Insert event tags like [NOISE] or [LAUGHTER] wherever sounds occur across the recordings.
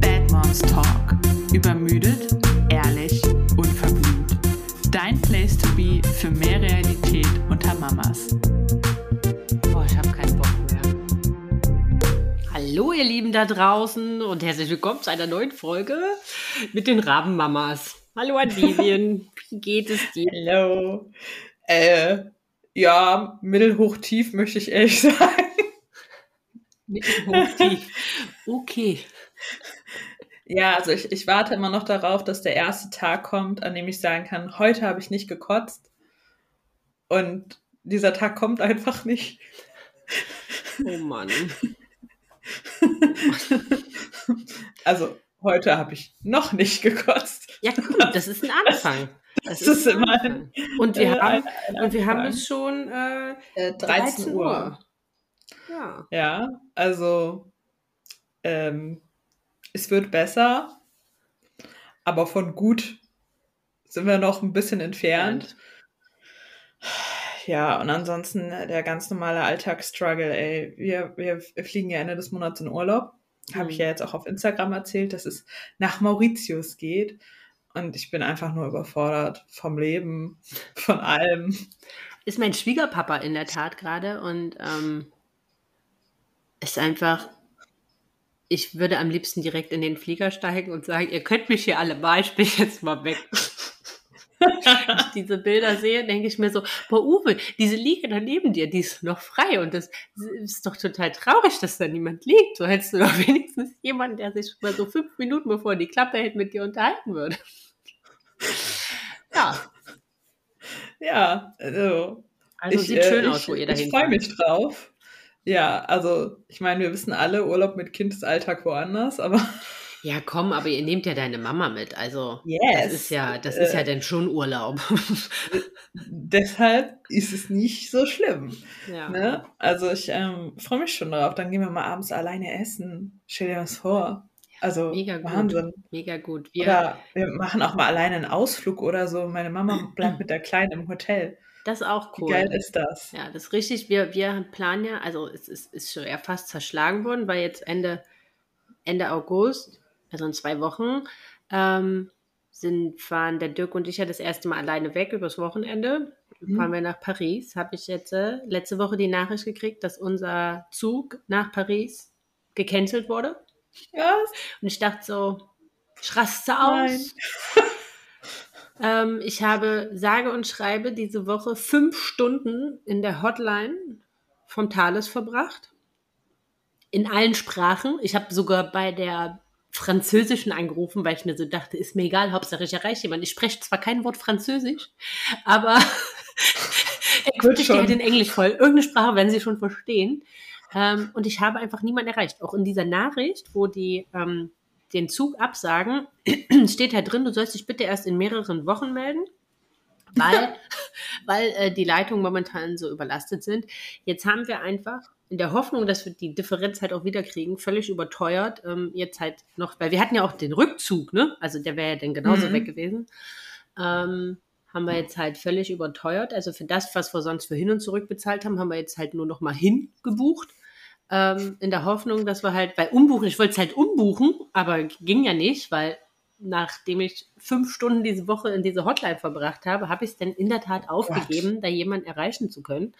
Bad Moms Talk. Übermüdet, ehrlich, unverblümt. Dein Place to be für mehr Realität unter Mamas. Boah, ich habe keinen Bock mehr. Hallo, ihr Lieben da draußen und herzlich willkommen zu einer neuen Folge mit den Rabenmamas. Hallo an Vivian, [LAUGHS] wie geht es dir? Hallo. Äh, ja, mittelhoch tief möchte ich ehrlich [LAUGHS] sagen. Mittelhoch tief. Okay. Ja, also ich, ich warte immer noch darauf, dass der erste Tag kommt, an dem ich sagen kann, heute habe ich nicht gekotzt. Und dieser Tag kommt einfach nicht. Oh Mann. Also heute habe ich noch nicht gekotzt. Ja, gut, das ist ein Anfang. Das, das ist ein immerhin. Anfang. Und wir äh, haben, ein- ein und wir haben es schon äh, Äh, 13 Uhr. Ja. Ja, also ähm, es wird besser, aber von gut sind wir noch ein bisschen entfernt. Ja, und ansonsten äh, der ganz normale Alltagsstruggle, ey. Wir, wir, fliegen ja Ende des Monats in Urlaub. Habe ich Mhm. ja jetzt auch auf Instagram erzählt, dass es nach Mauritius geht. Und ich bin einfach nur überfordert vom Leben, von allem. Ist mein Schwiegerpapa in der Tat gerade und ähm, ist einfach, ich würde am liebsten direkt in den Flieger steigen und sagen, ihr könnt mich hier alle mal, ich bin jetzt mal weg. Wenn [LAUGHS] ich diese Bilder sehe, denke ich mir so, boah Uwe, diese Liege da neben dir, die ist noch frei und das ist doch total traurig, dass da niemand liegt. So hättest du doch wenigstens jemanden, der sich mal so fünf Minuten bevor die Klappe hält, mit dir unterhalten würde. Ja, Ja, also also ich, sieht äh, schön ich, aus, wo ihr dahin Ich freue mich drauf. Ja, also ich meine, wir wissen alle, Urlaub mit Kind ist Alltag woanders, aber Ja, komm, aber ihr nehmt ja deine Mama mit. Also, yes. das ist ja, das ist ja Äh, dann schon Urlaub. deshalb ist es nicht so schlimm. ja. Ne? Also ich ähm, freue mich schon drauf. Dann gehen wir mal abends alleine essen. Stell dir das vor. Also Mega gut. Wahnsinn. Mega gut. Wir, Oder wir machen auch mal alleine einen Ausflug oder so. Meine Mama bleibt mit der Kleinen im Hotel. das ist auch Wie cool. geil ist das? Ja, das ist richtig. Wir, wir planen ja, also es ist, ist schon eher fast zerschlagen worden, weil jetzt Ende, Ende August, also in zwei Wochen, ähm, sind, fahren der Dirk und ich ja das erste Mal alleine weg übers Wochenende. Mhm. Fahren wir nach Paris. Habe ich jetzt äh, letzte Woche die Nachricht gekriegt, dass unser Zug nach Paris gecancelt wurde. Ja, Und ich dachte so, ich raste aus. [LAUGHS] ähm, ich habe sage und schreibe diese Woche fünf Stunden in der Hotline vom Thales verbracht. In allen Sprachen. Ich habe sogar bei der französischen angerufen, weil ich mir so dachte, ist mir egal, Hauptsache ich erreiche jemanden. Ich spreche zwar kein Wort Französisch, aber [LAUGHS] er Wird kriegt schon. halt in Englisch voll. Irgendeine Sprache werden sie schon verstehen. Ähm, und ich habe einfach niemanden erreicht. Auch in dieser Nachricht, wo die ähm, den Zug absagen, [CLEARS THROAT] steht halt drin, du sollst dich bitte erst in mehreren Wochen melden, weil, [LAUGHS] weil äh, die Leitungen momentan so überlastet sind. Jetzt haben wir einfach in der Hoffnung, dass wir die Differenz halt auch wieder kriegen, völlig überteuert, ähm, jetzt halt noch, weil wir hatten ja auch den Rückzug, ne? Also der wäre ja dann genauso Mhm. weg gewesen. Ähm, haben wir jetzt halt völlig überteuert. Also für das, was wir sonst für hin und zurück bezahlt haben, haben wir jetzt halt nur noch mal hingebucht. Ähm, in der Hoffnung, dass wir halt bei Umbuchen, ich wollte es halt umbuchen, aber ging ja nicht, weil nachdem ich fünf Stunden diese Woche in diese Hotline verbracht habe, habe ich es dann in der Tat aufgegeben, da jemanden erreichen zu können.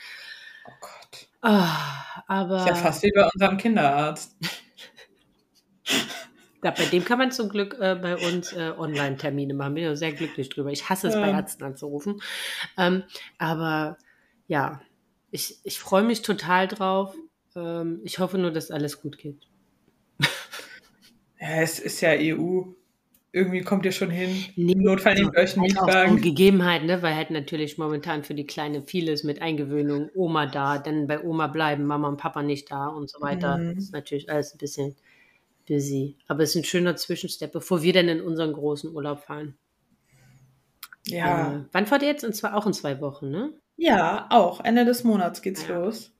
Oh Gott. Ah, aber Ist ja fast wie bei unserem Kinderarzt. Ja, bei dem kann man zum Glück äh, bei uns äh, Online-Termine machen. Bin ja sehr glücklich drüber. Ich hasse es, bei Ja. Ärzten anzurufen. Ähm, aber ja, ich, ich freue mich total drauf. Ähm, ich hoffe nur, dass alles gut geht. Ja, es ist ja EU. Irgendwie kommt ihr schon hin. Nee, Im Notfall nehmt euch einen Mietwagen. Gegebenheiten, ne? weil halt natürlich momentan für die Kleine vieles mit Eingewöhnung, Oma da, dann bei Oma bleiben, Mama und Papa nicht da und so weiter. Mhm. Das ist natürlich alles ein bisschen busy. Aber es ist ein schöner Zwischenstep, bevor wir dann in unseren großen Urlaub fahren. Ja. Äh, wann fahrt ihr jetzt? Und zwar auch in zwei Wochen, ne? Ja, auch. Ende des Monats geht's Ja. los.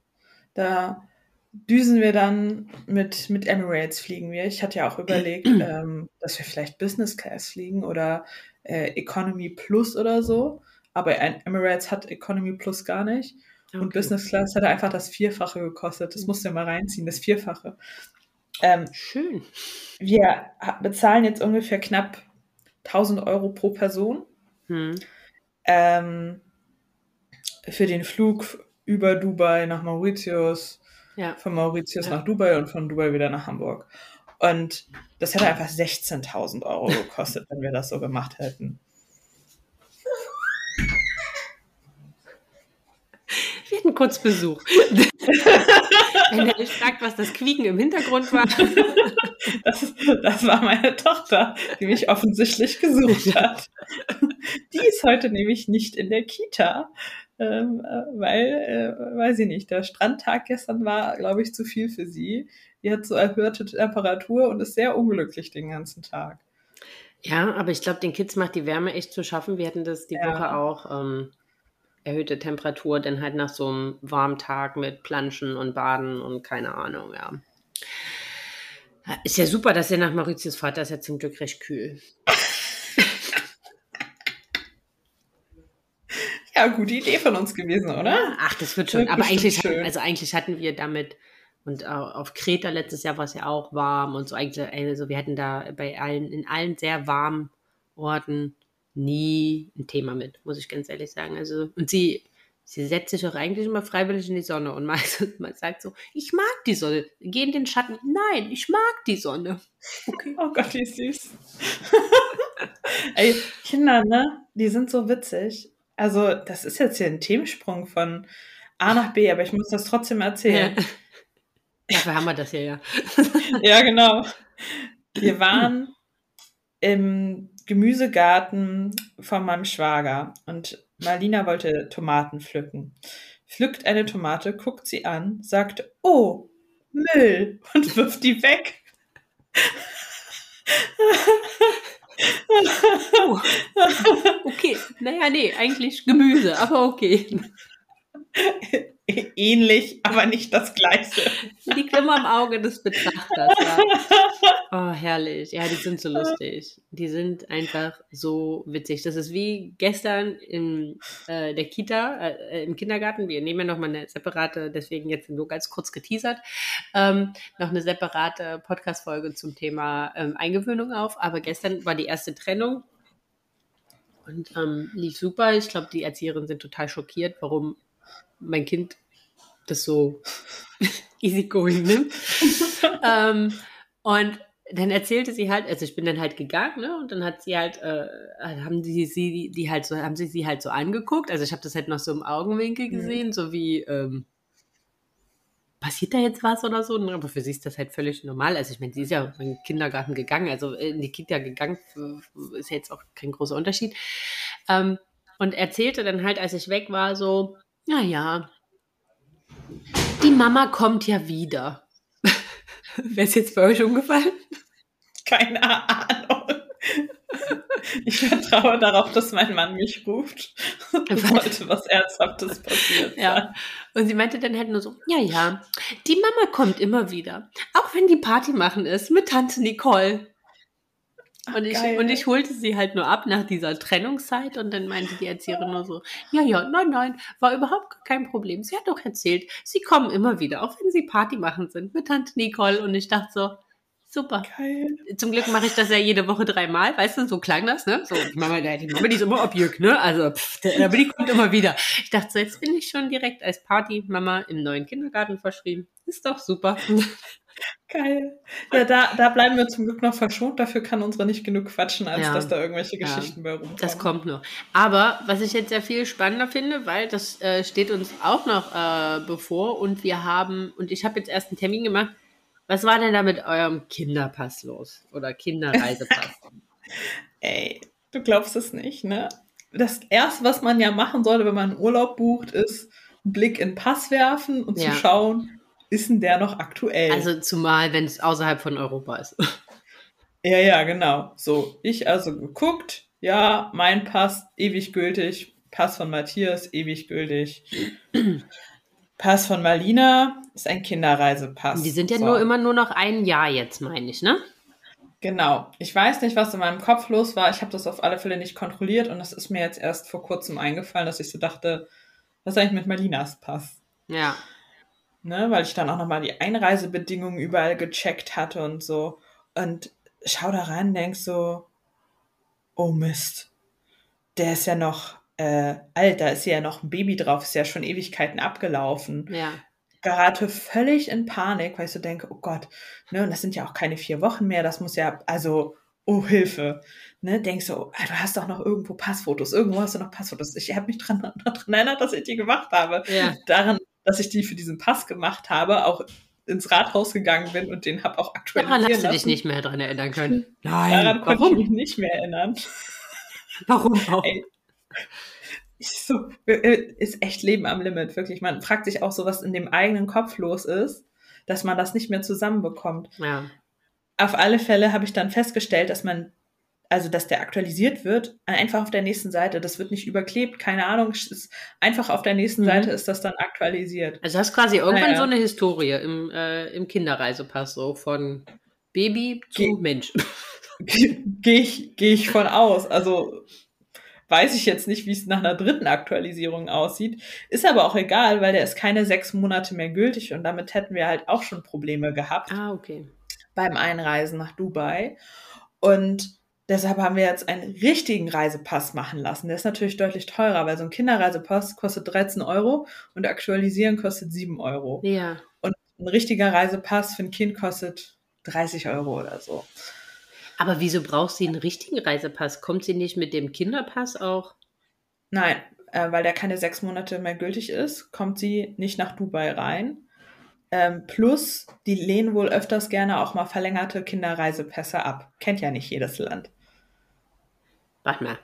Da düsen wir dann mit, mit Emirates fliegen wir. Ich hatte ja auch überlegt, [CLEARS THROAT] ähm, dass wir vielleicht Business Class fliegen oder äh, Economy Plus oder so. Aber Emirates hat Economy Plus gar nicht. Und Business Class hat einfach das Vierfache gekostet. Das musst du mal reinziehen, das Vierfache. Ähm, Schön. Wir bezahlen jetzt ungefähr knapp 1000 Euro pro Person Hm. ähm, für den Flug über Dubai nach Mauritius, Ja. von Mauritius Ja. nach Dubai und von Dubai wieder nach Hamburg. Und das hätte einfach 16.000 Euro [LAUGHS] gekostet, wenn wir das so gemacht hätten. Wir hatten kurz Besuch. [LAUGHS] Wenn er nicht fragt, was das Quieken im Hintergrund war. [LAUGHS] Das, das war meine Tochter, die mich offensichtlich gesucht hat. Die ist heute nämlich nicht in der Kita, ähm, äh, weil, äh, weiß ich nicht, der Strandtag gestern war, glaube ich, zu viel für sie. Die hat so erhöhte Temperatur und ist sehr unglücklich den ganzen Tag. Ja, aber ich glaube, den Kids macht die Wärme echt zu schaffen. Wir hatten das die Ja. Woche auch. Ähm, erhöhte Temperatur, dann halt nach so einem warmen Tag mit Planschen und Baden und keine Ahnung, ja. Ja, Ist ja super, dass ihr nach Mauritius fahrt, das ist ja zum Glück recht kühl. Ja, gute Idee von uns gewesen, oder? Ach, das wird schon. Wird Aber eigentlich, hatten, schön. also eigentlich hatten wir damit und au- auf Kreta letztes Jahr war es ja auch warm und so eigentlich, also wir hatten da bei allen, in allen sehr warmen Orten nie ein Thema mit, muss ich ganz ehrlich sagen. Also, und sie, sie setzt sich auch eigentlich immer freiwillig in die Sonne und man, [LAUGHS] man sagt so, ich mag die Sonne, geh in den Schatten. Nein, ich mag die Sonne. Okay. Oh Gott, wie süß. [LAUGHS] Ey, Kinder, ne? Die sind so witzig. Also, das ist jetzt hier ein Themensprung von A nach B, aber ich muss das trotzdem erzählen. Ja. Dafür haben wir das hier ja. [LAUGHS] Ja, genau. Wir waren im Gemüsegarten von meinem Schwager und Marlina wollte Tomaten pflücken. Pflückt eine Tomate, guckt sie an, sagt, oh, Müll und wirft die weg. [LAUGHS] Oh. Okay, naja, nee, eigentlich Gemüse, aber okay. [LAUGHS] [LAUGHS] Ähnlich, aber nicht das Gleiche. Liegt immer im Auge des Betrachters, ja. [LAUGHS] Oh, herrlich. Ja, die sind so lustig. Die sind einfach so witzig. Das ist wie gestern in äh, der Kita, äh, im Kindergarten. Wir nehmen ja nochmal eine separate, deswegen jetzt nur ganz kurz geteasert, ähm, noch eine separate Podcast-Folge zum Thema ähm, Eingewöhnung auf. Aber gestern war die erste Trennung und ähm, lief super. Ich glaube, die Erzieherinnen sind total schockiert, warum mein Kind das so [LAUGHS] easygoing nimmt. [LAUGHS] ähm, und dann erzählte sie halt, also ich bin dann halt gegangen, ne? Und dann hat sie halt, äh, haben die sie, die halt so, haben sie sie halt so angeguckt. Also ich habe das halt noch so im Augenwinkel gesehen, so wie, ähm, passiert da jetzt was oder so? Aber für sie ist das halt völlig normal. Also ich meine, sie ist ja in den Kindergarten gegangen, also in die Kita gegangen, ist ja jetzt auch kein großer Unterschied. Ähm, und erzählte dann halt, als ich weg war, so, naja, die Mama kommt ja wieder. [LAUGHS] Wäre es jetzt bei euch umgefallen? Keine Ahnung. Ich vertraue darauf, dass mein Mann mich ruft. Sollte was Ernsthaftes passieren. Ja. Und sie meinte dann halt nur so, ja, ja, die Mama kommt immer wieder. Auch wenn die Party machen ist mit Tante Nicole. Und ich, geil. und ich holte sie halt nur ab nach dieser Trennungszeit und dann meinte die Erzieherin nur so, ja, ja, nein, nein, war überhaupt kein Problem. Sie hat doch erzählt, sie kommen immer wieder, auch wenn sie Party machen sind mit Tante Nicole. Und ich dachte so, super. Geil. Zum Glück mache ich das ja jede Woche dreimal, weißt du, so klang das, ne? So, die Mama, die Mama, die ist immer Objekt, ne? Also, pff, der, aber die kommt immer wieder. Ich dachte so, jetzt bin ich schon direkt als Party-Mama im neuen Kindergarten verschrieben. Ist doch super. Geil. Ja, da, da bleiben wir zum Glück noch verschont. Dafür kann unsere nicht genug quatschen, als Ja. dass da irgendwelche Ja. Geschichten bei rumkommen. Das kommt noch. Aber was ich jetzt sehr viel spannender finde, weil das äh, steht uns auch noch äh, bevor und wir haben, und ich habe jetzt erst einen Termin gemacht. Was war denn da mit eurem Kinderpass los? Oder Kinderreisepass? [LAUGHS] Ey, du glaubst es nicht, ne? Das erste, was man ja machen sollte, wenn man einen Urlaub bucht, ist einen Blick in den Pass werfen und Ja. zu schauen, ist denn der noch aktuell? also zumal, wenn es außerhalb von Europa ist. [LAUGHS] Ja, ja, genau. So, ich also geguckt, ja, mein Pass ewig gültig, Pass von Matthias ewig gültig. [CLEARS THROAT] Pass von Malina ist ein Kinderreisepass. Die sind ja So. nur immer nur noch ein Jahr jetzt, meine ich, ne? Genau. Ich weiß nicht, was in meinem Kopf los war. Ich habe das auf alle Fälle nicht kontrolliert und das ist mir jetzt erst vor kurzem eingefallen, dass ich so dachte, was eigentlich mit Malinas Pass? Ja. Ne, weil ich dann auch nochmal die Einreisebedingungen überall gecheckt hatte und so. Und schau da rein, denk so, oh Mist, der ist ja noch äh, alt, da ist ja noch ein Baby drauf, ist ja schon Ewigkeiten abgelaufen. Ja. Gerate völlig in Panik, weil ich so denke, oh Gott, ne, und das sind ja auch keine vier Wochen mehr, das muss ja, also, oh Hilfe, ne, denkst du, oh, du hast doch noch irgendwo Passfotos, irgendwo hast du noch Passfotos. Ich habe mich dran, [LAUGHS] daran erinnert, dass ich die gemacht habe. Ja. Daran, dass ich die für diesen Pass gemacht habe, auch ins Rathaus gegangen bin und den habe auch aktualisiert. Daran hast du dich nicht mehr dran erinnern können. Daran konnte ich mich nicht mehr erinnern. [LAUGHS] Warum auch? Ey. Ich so, äh, ist echt Leben am Limit, wirklich. Man fragt sich auch so, was in dem eigenen Kopf los ist, dass man das nicht mehr zusammenbekommt. Ja. Auf alle Fälle habe ich dann festgestellt, dass man, also dass der aktualisiert wird, einfach auf der nächsten Seite. Das wird nicht überklebt, keine Ahnung. einfach auf der nächsten Mhm. Seite ist das dann aktualisiert. Also hast quasi irgendwann Naja. so eine Historie im, äh, im Kinderreisepass, so von Baby zu Ge- Mensch. [LAUGHS] Gehe ich, geh ich von aus. Also weiß ich jetzt nicht, wie es nach einer dritten Aktualisierung aussieht. Ist aber auch egal, weil der ist keine sechs Monate mehr gültig und damit hätten wir halt auch schon Probleme gehabt. Ah, okay. beim Einreisen nach Dubai. Und deshalb haben wir jetzt einen richtigen Reisepass machen lassen. Der ist natürlich deutlich teurer, weil so ein Kinderreisepass kostet 13 Euro und aktualisieren kostet 7 Euro. Ja. Und ein richtiger Reisepass für ein Kind kostet 30 Euro oder so. Aber wieso braucht sie einen richtigen Reisepass? Kommt sie nicht mit dem Kinderpass auch? Nein, äh, weil der keine sechs Monate mehr gültig ist, kommt sie nicht nach Dubai rein. Ähm, plus, die lehnen wohl öfters gerne auch mal verlängerte Kinderreisepässe ab. Kennt ja nicht jedes Land. Warte mal.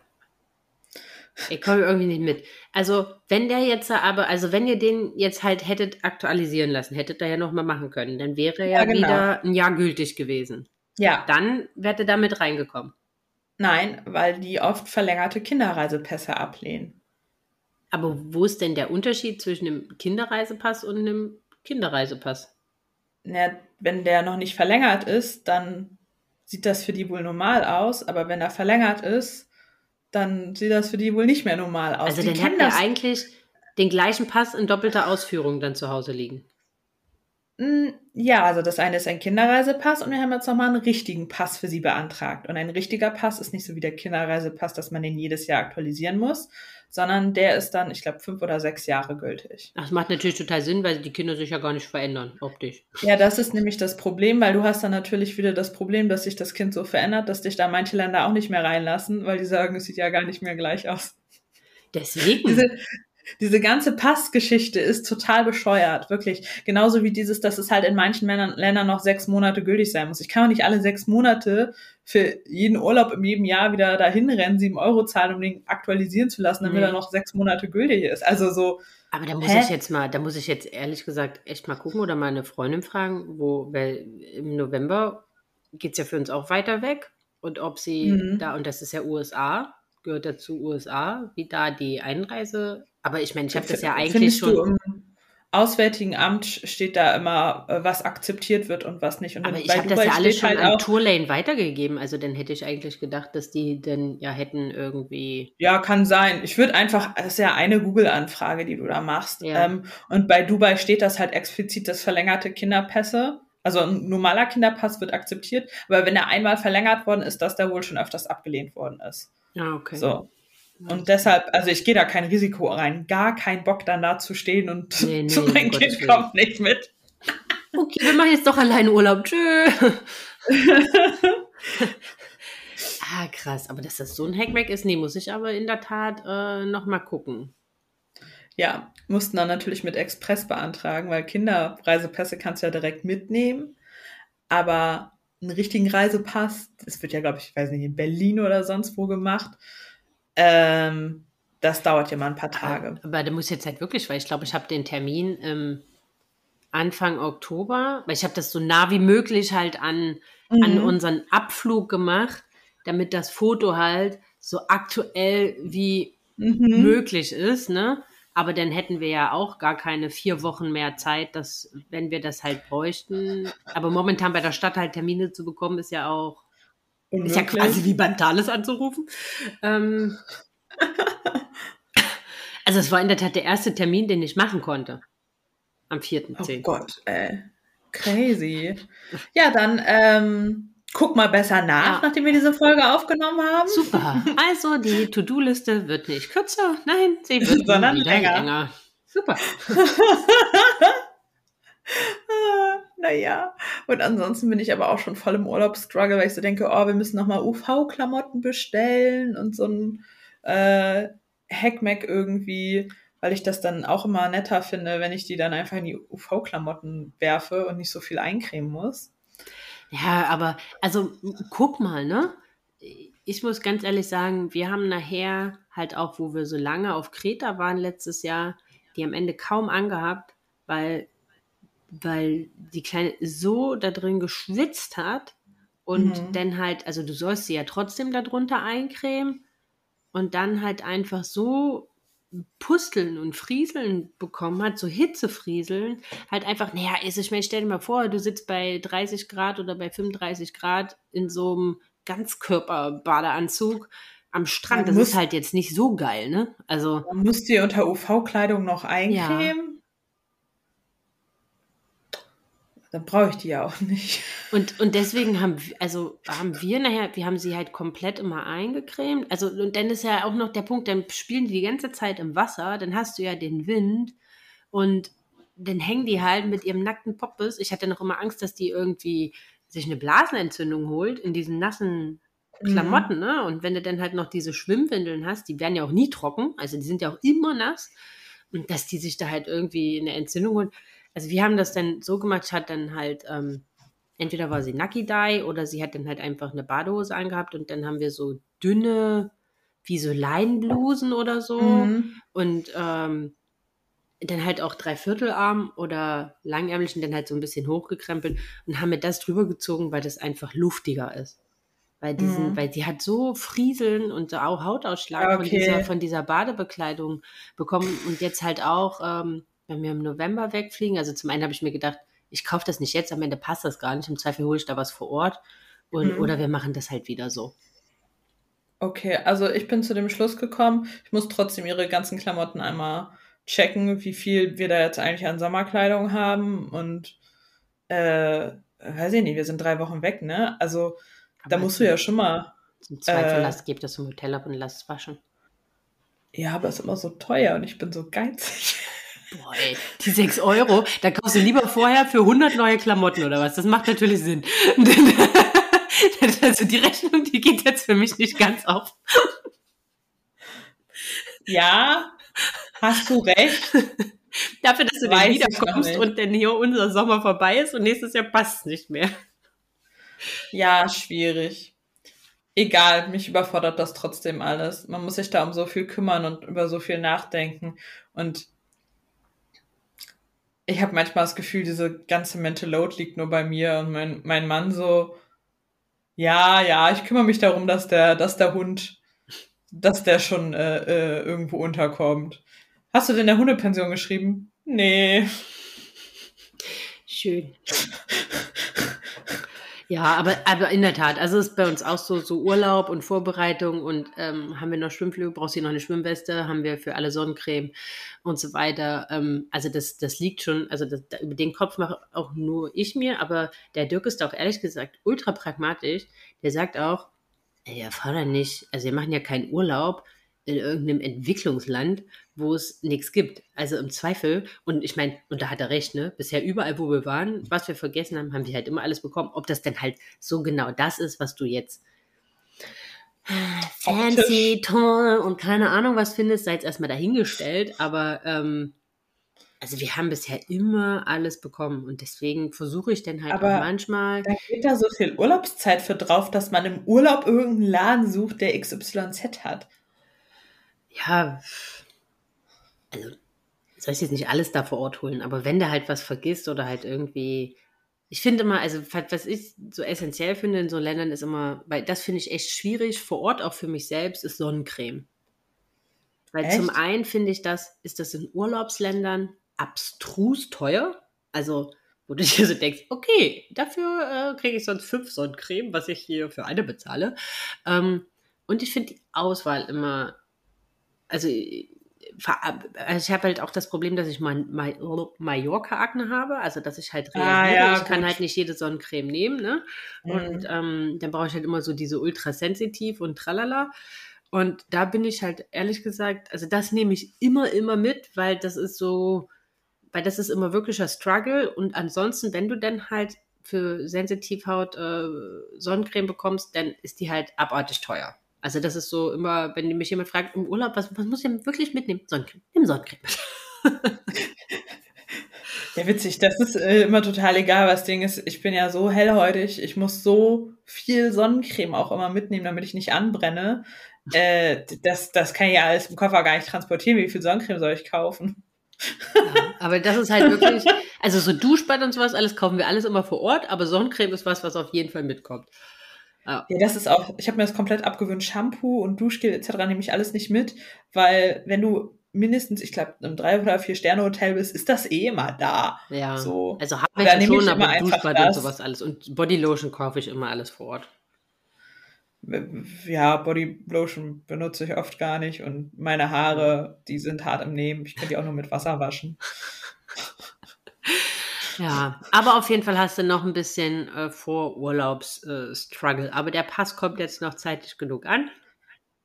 Ich komme irgendwie nicht mit. Also, wenn der jetzt aber, also wenn ihr den jetzt halt hättet aktualisieren lassen, hättet ihr ja nochmal machen können, dann wäre er ja, Ja, genau. wieder ein Jahr gültig gewesen. Ja, Dann wärt ihr damit reingekommen. Nein, weil die oft verlängerte Kinderreisepässe ablehnen. Aber wo ist denn der Unterschied zwischen einem Kinderreisepass und einem Kinderreisepass? Na, wenn der noch nicht verlängert ist, dann sieht das für die wohl normal aus, aber wenn er verlängert ist, dann sieht das für die wohl nicht mehr normal aus. Also die dann hätten wir eigentlich den gleichen Pass in doppelter Ausführung dann zu Hause liegen. Mm, Ja, also das eine ist ein Kinderreisepass und wir haben jetzt nochmal einen richtigen Pass für sie beantragt. Und ein richtiger Pass ist nicht so wie der Kinderreisepass, dass man den jedes Jahr aktualisieren muss, sondern der ist dann, ich glaube, fünf oder sechs Jahre gültig. Das macht natürlich total Sinn, weil die Kinder sich ja gar nicht verändern, optisch. Ja, das ist nämlich das Problem, weil du hast dann natürlich wieder das Problem, dass sich das Kind so verändert, dass dich da manche Länder auch nicht mehr reinlassen, weil die sagen, es sieht ja gar nicht mehr gleich aus. Deswegen. Diese, diese ganze Passgeschichte ist total bescheuert, wirklich. Genauso wie dieses, dass es halt in manchen Ländern, Ländern noch sechs Monate gültig sein muss. Ich kann auch nicht alle sechs Monate für jeden Urlaub im jedem Jahr wieder dahin rennen, sieben Euro zahlen, um den aktualisieren zu lassen, damit Nee. er noch sechs Monate gültig ist. Also so, Aber da muss Hä? ich jetzt mal, da muss ich jetzt ehrlich gesagt echt mal gucken oder mal eine Freundin fragen, wo, weil im November geht es ja für uns auch weiter weg. Und ob sie Mhm. da, und das ist ja USA, gehört dazu USA, wie da die Einreise. Aber ich meine, ich habe das ja eigentlich schon. Du, im Auswärtigen Amt steht da immer, äh, was akzeptiert wird und was nicht. Und aber ich habe das Dubai ja alles schon halt an Tourlane weitergegeben. Also dann hätte ich eigentlich gedacht, dass die dann ja hätten irgendwie. Ja, kann sein. Ich würde einfach, das ist ja eine Google-Anfrage, die du da machst. Ja. Ähm, und bei Dubai steht das halt explizit, das verlängerte Kinderpässe. Also ein normaler Kinderpass wird akzeptiert, aber wenn er einmal verlängert worden ist, dass der wohl schon öfters abgelehnt worden ist. Ja, okay. So. Und deshalb, also ich gehe da kein Risiko rein. Gar kein Bock dann da zu stehen und Nee, nee, [LAUGHS] zu mein Kind Willen. kommt nicht mit. Okay, wir machen jetzt doch alleine Urlaub. Tschö. [LAUGHS] ah, krass. Aber dass das so ein Hackback ist, nee, muss ich aber in der Tat äh, nochmal gucken. Ja, mussten dann natürlich mit Express beantragen, weil Kinderreisepässe kannst du ja direkt mitnehmen. Aber einen richtigen Reisepass, das wird ja, glaube ich, ich weiß nicht, in Berlin oder sonst wo gemacht. Ähm, das dauert ja mal ein paar Tage. Aber da muss jetzt halt wirklich, weil ich glaube, ich habe den Termin ähm, Anfang Oktober, weil ich habe das so nah wie möglich halt an, an Mhm. unseren Abflug gemacht, damit das Foto halt so aktuell wie Mhm. möglich ist, ne? Aber dann hätten wir ja auch gar keine vier Wochen mehr Zeit, dass, wenn wir das halt bräuchten. Aber momentan bei der Stadt halt Termine zu bekommen, ist ja auch, ist ja Unmöglich. quasi wie beim Thales anzurufen. Ähm, [LAUGHS] Also es war in der Tat der erste Termin, den ich machen konnte. Am 4.10. Oh Gott, ey. Crazy. Ja, dann ähm, guck mal besser nach, ja. nachdem wir diese Folge aufgenommen haben. Super. Also die To-Do-Liste wird nicht kürzer, nein, sie wird [LAUGHS] Sondern länger. länger. Super. [LAUGHS] naja, und ansonsten bin ich aber auch schon voll im Urlaubsstruggle, weil ich so denke, oh, wir müssen nochmal UV-Klamotten bestellen und so ein äh, Hackmack irgendwie, weil ich das dann auch immer netter finde, wenn ich die dann einfach in die UV-Klamotten werfe und nicht so viel eincremen muss. Ja, aber also guck mal, ne? Ich muss ganz ehrlich sagen, wir haben nachher halt auch, wo wir so lange auf Kreta waren letztes Jahr, die am Ende kaum angehabt, weil, weil die Kleine so da drin geschwitzt hat und mhm. dann halt, also du sollst sie ja trotzdem darunter eincremen und dann halt einfach so Pusteln und Frieseln bekommen hat, so Hitzefrieseln, halt einfach, naja, ist ich meine, stell dir mal vor, du sitzt bei 30 Grad oder bei 35 Grad in so einem Ganzkörperbadeanzug am Strand. Das ist halt jetzt nicht so geil, ne? Also. Man muss dir unter UV-Kleidung noch eincremen. Ja. Dann brauche ich die ja auch nicht. Und, und deswegen haben, also haben wir nachher, wir haben sie halt komplett immer eingecremt. Also, und dann ist ja auch noch der Punkt, dann spielen die die ganze Zeit im Wasser, dann hast du ja den Wind und dann hängen die halt mit ihrem nackten Poppes. Ich hatte noch immer Angst, dass die irgendwie sich eine Blasenentzündung holt in diesen nassen Klamotten, mhm. ne? Und wenn du dann halt noch diese Schwimmwindeln hast, die werden ja auch nie trocken, also die sind ja auch immer nass. Und dass die sich da halt irgendwie eine Entzündung holen also wir haben das dann so gemacht, hat dann halt, ähm, entweder war sie Nucky Dye oder sie hat dann halt einfach eine Badehose angehabt und dann haben wir so dünne, wie so Leinenblusen oder so mhm. und ähm, dann halt auch Dreiviertelarm oder langärmlich und dann halt so ein bisschen hochgekrempelt und haben mir das drüber gezogen, weil das einfach luftiger ist. Weil diesen, mhm. weil die hat so Frieseln und auch Hautausschlag okay. von, dieser, von dieser Badebekleidung bekommen und jetzt halt auch ähm, wenn wir im November wegfliegen, also zum einen habe ich mir gedacht, ich kaufe das nicht jetzt, am Ende passt das gar nicht. Im Zweifel hole ich da was vor Ort. Und, mhm. Oder wir machen das halt wieder so. Okay, also ich bin zu dem Schluss gekommen, ich muss trotzdem ihre ganzen Klamotten einmal checken, wie viel wir da jetzt eigentlich an Sommerkleidung haben. Und äh, weiß ich nicht, wir sind drei Wochen weg, ne? Also Aber da musst du ja schon mal. Zum Zweifel äh, lass, gebt das im Hotel ab und lass es waschen. Ja, aber es ist immer so teuer und ich bin so geizig. [LAUGHS] Boah, ey, die 6 Euro, da kaufst du lieber vorher für 100 neue Klamotten oder was? Das macht natürlich Sinn. [LAUGHS] also die Rechnung, die geht jetzt für mich nicht ganz auf. Ja, hast du recht. Dafür, dass du dann wiederkommst und dann hier unser Sommer vorbei ist und nächstes Jahr passt es nicht mehr. Ja, schwierig. Egal, mich überfordert das trotzdem alles. Man muss sich da um so viel kümmern und über so viel nachdenken. Und ich habe manchmal das Gefühl, diese ganze Mental Load liegt nur bei mir und mein, mein Mann so, ja, ja, ich kümmere mich darum, dass der, dass der Hund, dass der schon äh, äh, irgendwo unterkommt. Hast du denn der Hundepension geschrieben? Nee. Schön. Ja, aber, aber in der Tat, also ist bei uns auch so, so Urlaub und Vorbereitung und ähm, haben wir noch Schwimmflüge, brauchst du noch eine Schwimmweste, haben wir für alle Sonnencreme und so weiter. Ähm, also das, das liegt schon, also das, über den Kopf mache auch nur ich mir, aber der Dirk ist auch ehrlich gesagt ultra pragmatisch. Der sagt auch, ey, ihr fahrt nicht, also wir machen ja keinen Urlaub, in irgendeinem Entwicklungsland, wo es nichts gibt. Also im Zweifel, und ich meine, und da hat er recht, ne? Bisher überall, wo wir waren, was wir vergessen haben, haben wir halt immer alles bekommen. Ob das denn halt so genau das ist, was du jetzt [SIGHS] fancy, toll und keine Ahnung was findest, sei jetzt erstmal dahingestellt, aber ähm, also wir haben bisher immer alles bekommen und deswegen versuche ich dann halt aber auch manchmal. Da geht da so viel Urlaubszeit für drauf, dass man im Urlaub irgendeinen Laden sucht, der XYZ hat ja, also soll ich jetzt nicht alles da vor Ort holen, aber wenn der halt was vergisst oder halt irgendwie, ich finde immer, also was ich so essentiell finde in so Ländern ist immer, weil das finde ich echt schwierig, vor Ort auch für mich selbst, ist Sonnencreme. Weil echt? zum einen finde ich das, ist das in Urlaubsländern abstrus teuer. Also, wo du [LAUGHS] dir so denkst, okay, dafür äh, kriege ich sonst fünf Sonnencreme, was ich hier für eine bezahle. Ähm, und ich finde die Auswahl immer also also ich habe halt auch das Problem, dass ich mein, mein Mallorca-Akne habe, also dass ich halt reagiere. Ah, ja, ich kann gut. halt nicht jede Sonnencreme nehmen, ne? Mhm. Und ähm, dann brauche ich halt immer so diese ultrasensitiv und tralala. Und da bin ich halt ehrlich gesagt, also das nehme ich immer, immer mit, weil das ist so, weil das ist immer wirklicher Struggle. Und ansonsten, wenn du dann halt für Sensitivhaut äh, Sonnencreme bekommst, dann ist die halt abartig teuer. Also das ist so immer, wenn mich jemand fragt im Urlaub, was, was muss ich denn wirklich mitnehmen? Sonnencreme. Nimm Sonnencreme. [LAUGHS] Ja, witzig. Das ist äh, immer total egal, was Ding ist. Ich bin ja so hellhäutig. Ich muss so viel Sonnencreme auch immer mitnehmen, damit ich nicht anbrenne. Äh, das, das kann ich ja alles im Koffer gar nicht transportieren. Wie viel Sonnencreme soll ich kaufen? Ja, aber das ist halt wirklich, also so Duschbad und sowas, alles kaufen wir alles immer vor Ort, aber Sonnencreme ist was, was auf jeden Fall mitkommt. Ja. Ja, das ist auch, ich habe mir das komplett abgewöhnt. Shampoo und Duschgel etc. nehme ich alles nicht mit, weil wenn du mindestens, ich glaube, im drei oder vier Sterne Hotel bist, ist das eh immer da. Ja. So. Also habe ich ich schon, immer aber Duschbad und sowas alles. Und Bodylotion kaufe ich immer alles vor Ort. Ja, Body Lotion benutze ich oft gar nicht und meine Haare, die sind hart im Nehmen. Ich kann die auch nur mit Wasser waschen. Ja, aber auf jeden Fall hast du noch ein bisschen äh, Vor-Urlaubs-Struggle. aber der Pass kommt jetzt noch zeitig genug an.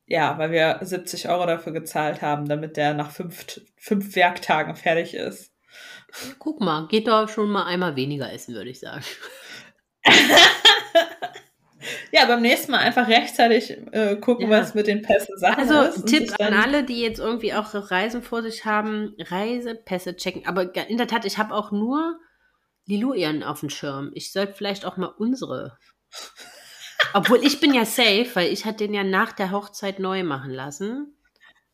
Ja, weil wir 70 Euro dafür gezahlt haben, damit der nach fünf, fünf Werktagen fertig ist. Guck mal, geht doch schon mal einmal weniger essen, würde ich sagen. [LAUGHS] Ja, beim nächsten Mal einfach rechtzeitig äh, gucken, Ja. was mit den Pässen Sachen Also ist. und Tipp an alle, die jetzt irgendwie auch Reisen vor sich haben, Reisepässe checken. Aber in der Tat, ich habe auch nur Liluian auf dem Schirm. Ich sollte vielleicht auch mal unsere. Obwohl ich bin ja safe, weil ich hatte den ja nach der Hochzeit neu machen lassen.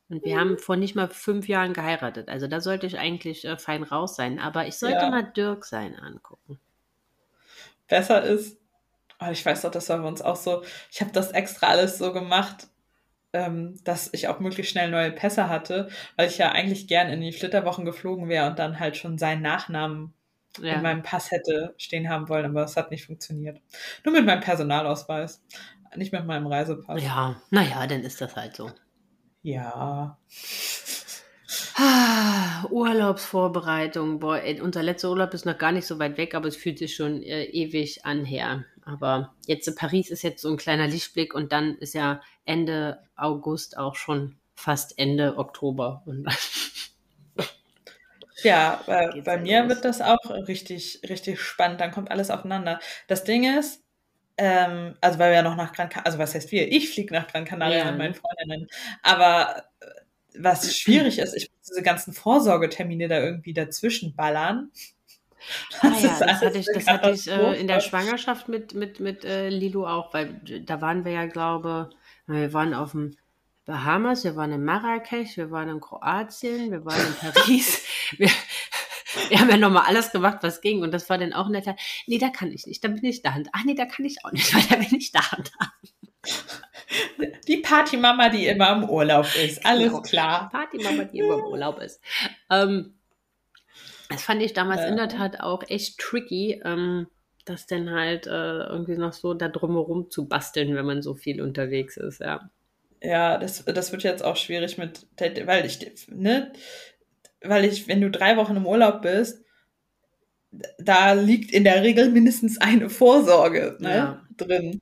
Und wir haben vor nicht mal fünf Jahren geheiratet. Also da sollte ich eigentlich äh, fein raus sein. Aber ich sollte Ja. mal Dirk sein angucken. besser ist. Aber ich weiß doch, das war bei uns auch so. Ich habe das extra alles so gemacht, ähm, dass ich auch möglichst schnell neue Pässe hatte, weil ich ja eigentlich gern in die Flitterwochen geflogen wäre und dann halt schon seinen Nachnamen Ja. in meinem Pass hätte stehen haben wollen, aber es hat nicht funktioniert. Nur mit meinem Personalausweis, nicht mit meinem Reisepass. Ja, naja, dann ist das halt so. Ja. Ah, Urlaubsvorbereitung. Boah, ey, unser letzter Urlaub ist noch gar nicht so weit weg, aber es fühlt sich schon äh, ewig an her. Aber jetzt in Paris ist jetzt so ein kleiner Lichtblick und dann ist ja Ende August auch schon fast Ende Oktober. Und Ja, äh, bei ja mir los. wird das auch richtig, richtig spannend. Dann kommt alles aufeinander. Das Ding ist, ähm, also weil wir ja noch nach Gran Canaria, also was heißt wir? Ich fliege nach Gran Canaria Ja. mit meinen Freundinnen. Aber äh, was schwierig ist, ich muss diese ganzen Vorsorgetermine da irgendwie dazwischen ballern. ah, ja, ist das alles hatte ich, das hatte ich äh, in der. Schwangerschaft mit, mit, mit äh, Lilo auch, weil da waren wir ja, glaube wir waren auf dem Bahamas, wir waren in Marrakesch, wir waren in Kroatien, wir waren in Paris. [LAUGHS] wir, wir haben ja nochmal alles gemacht, was ging. Und das war dann auch Tat, nee, da kann ich nicht, da bin ich da. Und, ach nee, da kann ich auch nicht, [LAUGHS] weil da bin ich da. und da. Die Partymama, die immer im Urlaub ist. Alles Genau. klar. Partymama, die immer im Urlaub ist. Ähm, das fand ich damals in der Ja. Tat auch echt tricky, ähm, das dann halt äh, irgendwie noch so da drumherum zu basteln, wenn man so viel unterwegs ist, ja. Ja, das, das wird jetzt auch schwierig mit, weil ich, ne, weil ich, wenn du drei Wochen im Urlaub bist, da liegt in der Regel mindestens eine Vorsorge ne, Ja. drin.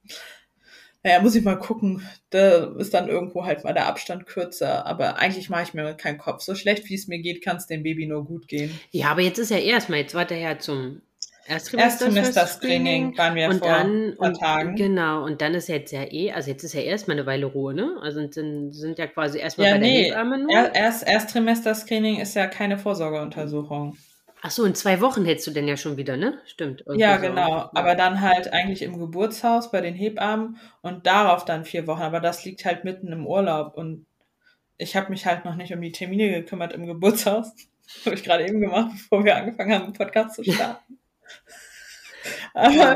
Naja, muss ich mal gucken. Da ist dann irgendwo halt mal der Abstand kürzer. Aber eigentlich mache ich mir keinen Kopf. So schlecht wie es mir geht, kann es dem Baby nur gut gehen. Ja, aber jetzt ist ja erstmal, jetzt war der ja zum Erstsemester-Screening Erstsemester-Screening waren wir ja und vor dann ein paar und, Tagen. Genau, und dann ist jetzt ja eh, also jetzt ist ja erstmal eine Weile Ruhe, ne? Also sind, sind ja quasi erstmal Ja, bei der nee. Hebamme nur. Er, erst, Ersttrimester-Screening ist ja keine Vorsorgeuntersuchung. Ach so, in zwei Wochen hättest du denn ja schon wieder, ne? Stimmt. Ja, so. genau. Aber dann halt eigentlich im Geburtshaus bei den Hebammen und darauf dann vier Wochen. Aber das liegt halt mitten im Urlaub und ich habe mich halt noch nicht um die Termine gekümmert im Geburtshaus. [LAUGHS] habe ich gerade eben gemacht, bevor wir angefangen haben, einen Podcast zu starten. [LAUGHS] Aber Ja,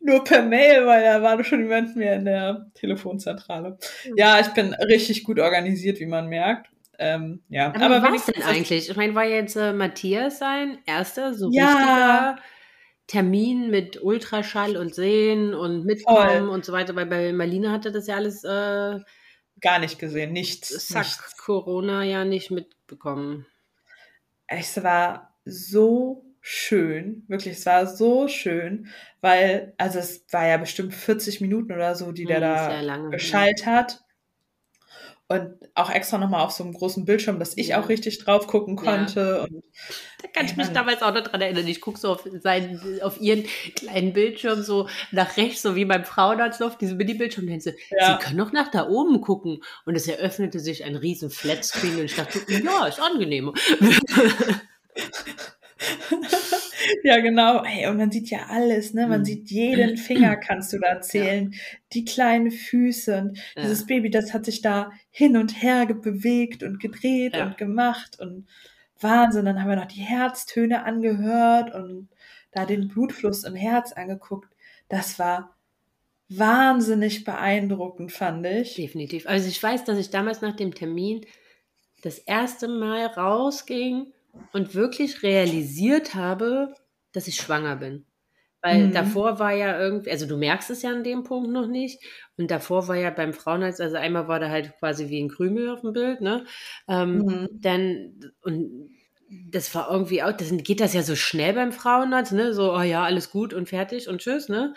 nur per Mail, weil da war schon jemand mehr in der Telefonzentrale. Ja, ich bin richtig gut organisiert, wie man merkt. Ähm, ja, Aber, aber wenigstens denn eigentlich? Ich meine, war jetzt äh, Matthias sein erster, so Ja. richtiger Termin mit Ultraschall und Sehen und Mitkommen Voll. und so weiter, weil bei Marlene hatte das ja alles äh, gar nicht gesehen, nichts. Zack, nichts. Corona ja nicht mitbekommen. Es war so schön, wirklich, es war so schön, weil, also es war ja bestimmt 40 Minuten oder so, die der Hm, da lange, geschallt hat. Und auch extra nochmal auf so einem großen Bildschirm, dass ich Ja. auch richtig drauf gucken Ja. konnte. Und Da kann ich mich damals auch noch dran erinnern. Ich gucke so auf, seinen, auf ihren kleinen Bildschirm so nach rechts, so wie beim Frauenarzt auf diesem Mini-Bildschirm. So, Ja. Sie können doch nach da oben gucken. Und es eröffnete sich ein riesen Flatscreen und ich dachte, ja, ist angenehm. [LAUGHS] [LAUGHS] ja, genau. Ey, und man sieht ja alles, ne? Man Mhm. sieht jeden [CLEARS THROAT] Finger, kannst du da zählen. Die kleinen Füße und Ja. dieses Baby, das hat sich da hin und her bewegt und gedreht Ja. und gemacht und Wahnsinn. Dann haben wir noch die Herztöne angehört und da den Blutfluss im Herz angeguckt. Das war wahnsinnig beeindruckend, fand ich. Definitiv. Also ich weiß, dass ich damals nach dem Termin das erste Mal rausging und wirklich realisiert habe, dass ich schwanger bin. Weil Mhm. davor war ja irgendwie, also du merkst es ja an dem Punkt noch nicht. Und davor war ja beim Frauenarzt, also einmal war da halt quasi wie ein Krümel auf dem Bild, ne? Ähm, Mhm. Dann, und das war irgendwie auch, das geht das ja so schnell beim Frauenarzt, ne? So, oh ja, alles gut und fertig und tschüss, ne?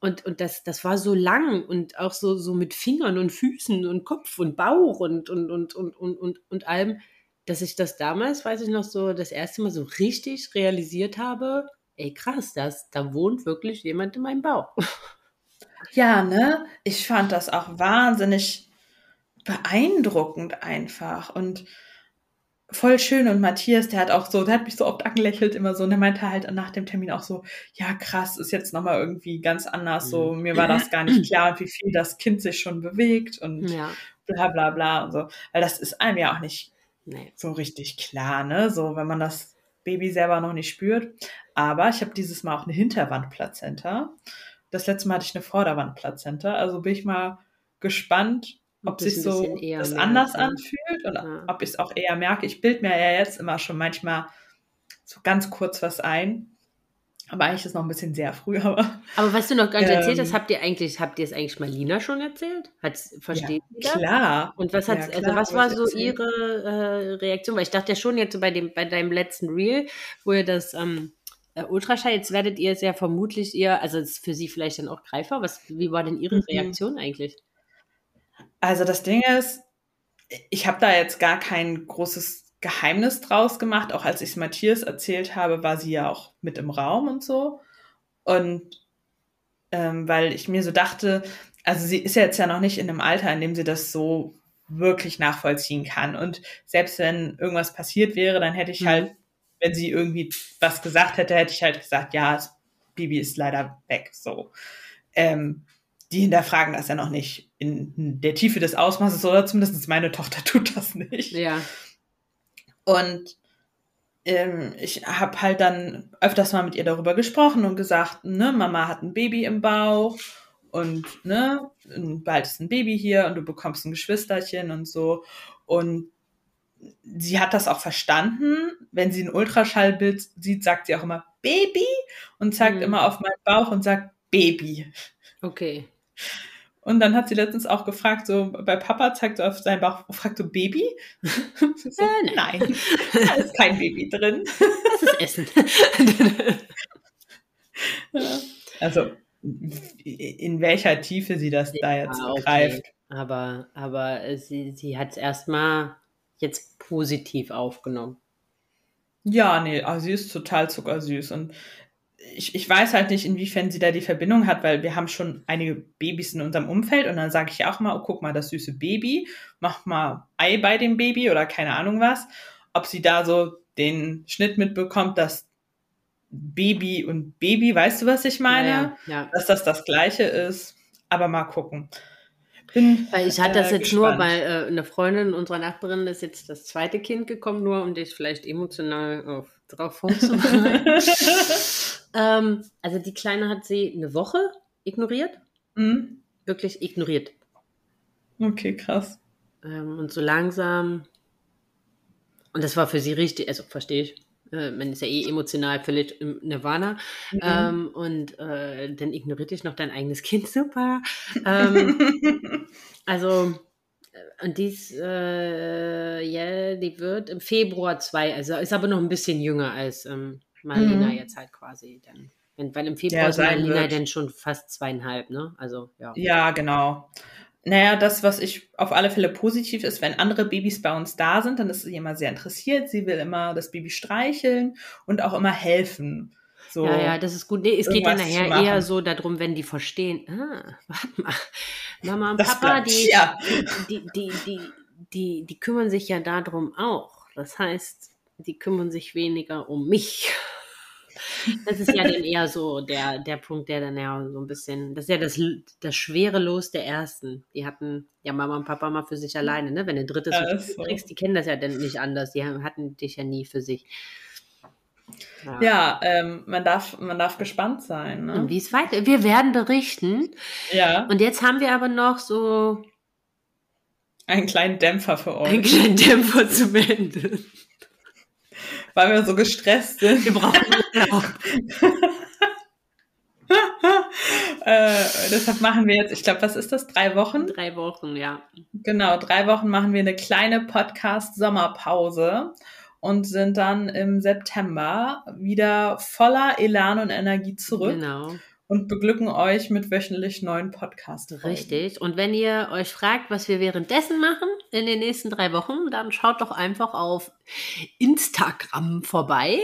Und, und das, das war so lang und auch so, so mit Fingern und Füßen und Kopf und Bauch und, und, und, und, und, und, und allem, dass ich das damals, weiß ich noch so, das erste Mal so richtig realisiert habe, ey krass, das, da wohnt wirklich jemand in meinem Bauch. [LAUGHS] Ja, ne? Ich fand das auch wahnsinnig beeindruckend einfach und voll schön. Und Matthias, der hat auch so, der hat mich so oft angelächelt immer so und der meinte halt nach dem Termin auch so, ja krass, ist jetzt nochmal irgendwie ganz anders so. Mir war das gar nicht [CLEARS THROAT] klar, wie viel das Kind sich schon bewegt und Ja, bla bla bla und so. Weil das ist einem ja auch nicht nee. so richtig klar, ne? So, wenn man das Baby selber noch nicht spürt. Aber ich habe dieses Mal auch eine Hinterwandplazenta. Das letzte Mal hatte ich eine Vorderwandplazenta. Also bin ich mal gespannt, ob sich so das anders ne? anfühlt und Ja. ob ich es auch eher merke. Ich bild mir ja jetzt immer schon manchmal so ganz kurz was ein. Aber eigentlich ist noch ein bisschen sehr früh, [LAUGHS] aber Aber was du noch gar nicht erzählt Ähm, hast, habt ihr eigentlich, habt ihr es eigentlich mal Lina schon erzählt? Hat's, versteht sie das? klar. Und was hat, Ja, also was war so erzählt. ihre äh, Reaktion? Weil ich dachte ja schon jetzt so bei dem, bei deinem letzten Reel, wo ihr das ähm, äh, Ultraschall, jetzt werdet ihr es ja vermutlich ihr, also es ist für sie vielleicht dann auch greifbar. Was, wie war denn ihre Mhm. Reaktion eigentlich? Also das Ding ist, ich habe da jetzt gar kein großes Geheimnis draus gemacht. Auch als ich es Matthias erzählt habe, war sie ja auch mit im Raum und so. Und ähm, weil ich mir so dachte, also sie ist ja jetzt ja noch nicht in einem Alter, in dem sie das so wirklich nachvollziehen kann. Und selbst wenn irgendwas passiert wäre, dann hätte ich Mhm. halt, wenn sie irgendwie was gesagt hätte, hätte ich halt gesagt, ja, das Baby ist leider weg. So. Ähm, die hinterfragen das ja noch nicht in der Tiefe des Ausmaßes oder zumindest meine Tochter tut das nicht. Ja. Und ähm, ich habe halt dann öfters mal mit ihr darüber gesprochen und gesagt, ne, Mama hat ein Baby im Bauch und ne, bald ist ein Baby hier und du bekommst ein Geschwisterchen und so. Und sie hat das auch verstanden. Wenn sie ein Ultraschallbild sieht, sagt sie auch immer Baby und zeigt Mhm. immer auf meinen Bauch und sagt Baby. Okay. Und dann hat sie letztens auch gefragt, so bei Papa zeigt so auf seinen Bauch, fragt du Baby? [LAUGHS] so, Äh, nein, da ist kein Baby drin. Das ist Essen. [LAUGHS] Also in welcher Tiefe sie das da jetzt Ah, okay. begreift. Aber, aber sie, sie hat es erstmal jetzt positiv aufgenommen. Ja, nee, also sie ist total zuckersüß und ich, ich weiß halt nicht, inwiefern sie da die Verbindung hat, weil wir haben schon einige Babys in unserem Umfeld und dann sage ich ja auch mal, oh, guck mal, das süße Baby, mach mal Ei bei dem Baby oder keine Ahnung was. Ob sie da so den Schnitt mitbekommt, dass Baby und Baby, weißt du, was ich meine? Ja, ja. Dass das das Gleiche ist, aber mal gucken. Bin, Weil ich hatte das äh, jetzt nur, gespannt. weil äh, eine Freundin unserer Nachbarin ist jetzt das zweite Kind gekommen, nur um dich vielleicht emotional auf, drauf vorzubereiten. [LAUGHS] ähm, also die Kleine hat sie eine Woche ignoriert, Hm? wirklich ignoriert. Okay, krass. Ähm, und so langsam, und das war für sie richtig, also verstehe ich, äh, man ist ja eh emotional völlig im Nirvana. Mhm. Ähm, und äh, dann ignoriert dich noch dein eigenes Kind, super. Ähm, [LAUGHS] also Und dies, äh, ja, die wird im Februar zwei, also ist aber noch ein bisschen jünger als ähm, Marlena Mhm. jetzt halt quasi. Dann, wenn, weil im Februar Ja, ist sein Marlena wird. dann schon fast zweieinhalb, ne? Also, ja. Ja, genau. Naja, das, was ich auf alle Fälle positiv ist, wenn andere Babys bei uns da sind, dann ist sie immer sehr interessiert. Sie will immer das Baby streicheln und auch immer helfen. So. Ja, ja, das ist gut. Nee, es geht ja nachher eher so darum, wenn die verstehen, ah, warte mal, Mama und Das Papa, die, hier. die, die, die, die, die kümmern sich ja darum auch. Das heißt, die kümmern sich weniger um mich. [LAUGHS] Das ist ja dann eher so der, der Punkt, der dann ja so ein bisschen, das ist ja das, das schwere Los der Ersten. Die hatten ja Mama und Papa mal für sich alleine, ne? Wenn du drittes Ja, und ist so. kriegst, die kennen das ja dann nicht anders. Die hatten dich ja nie für sich. Ja, ähm, man, darf, man darf gespannt sein. Und Ne? wie es weiter? Wir werden berichten. Ja, Und jetzt haben wir aber noch so einen kleinen Dämpfer für einen euch, kleinen Dämpfer zum Ende. Weil wir so gestresst sind. Wir brauchen [LAUGHS] äh, deshalb machen wir jetzt, ich glaube, was ist das? Drei Wochen? drei Wochen, ja. Genau, drei Wochen machen wir eine kleine Podcast-Sommerpause und sind dann im September wieder voller Elan und Energie zurück Genau, und beglücken euch mit wöchentlich neuen Podcasts. richtig. Und wenn ihr euch fragt, was wir währenddessen machen in den nächsten drei Wochen, dann schaut doch einfach auf Instagram vorbei.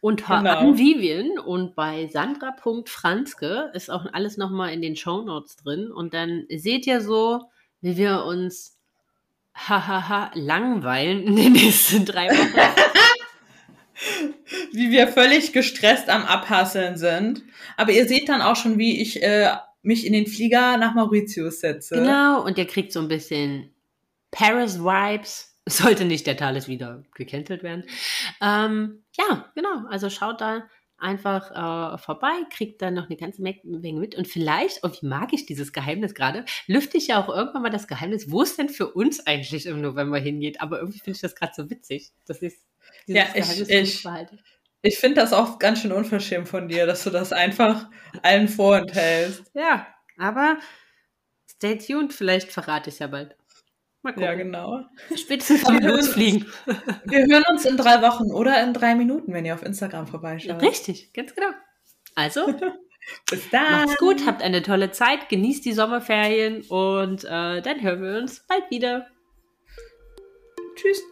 Unter Genau. an Vivian und bei Sandra.franzke ist auch alles nochmal in den Shownotes drin. Und dann seht ihr so, wie wir uns hahaha langweilen in den nächsten drei Wochen. [LAUGHS] Wie wir völlig gestresst am Abhasseln sind. Aber ihr seht dann auch schon, wie ich äh, mich in den Flieger nach Mauritius setze. Genau, und ihr kriegt so ein bisschen Paris-Vibes. [LAUGHS] Sollte nicht der Thales wieder gecancelt werden. Ähm, ja, genau. Also schaut da einfach äh, vorbei, kriegt dann noch eine ganze Me- Menge mit. Und vielleicht, und wie mag ich dieses Geheimnis gerade, lüfte ich ja auch irgendwann mal das Geheimnis, wo es denn für uns eigentlich im November hingeht. Aber irgendwie finde ich das gerade so witzig, ich dieses Ja, ich- ich-. Ich finde das auch ganz schön unverschämt von dir, dass du das einfach allen vorenthältst. Ja, aber stay tuned, vielleicht verrate ich ja bald. Mal gucken. Ja, genau. Spätestens, wenn wir losfliegen. Wir hören uns in drei Wochen oder in drei Minuten, wenn ihr auf Instagram vorbeischaut. Richtig, ganz genau. Also, [LAUGHS] Bis dann. macht's gut, habt eine tolle Zeit, genießt die Sommerferien und äh, dann hören wir uns bald wieder. Tschüss.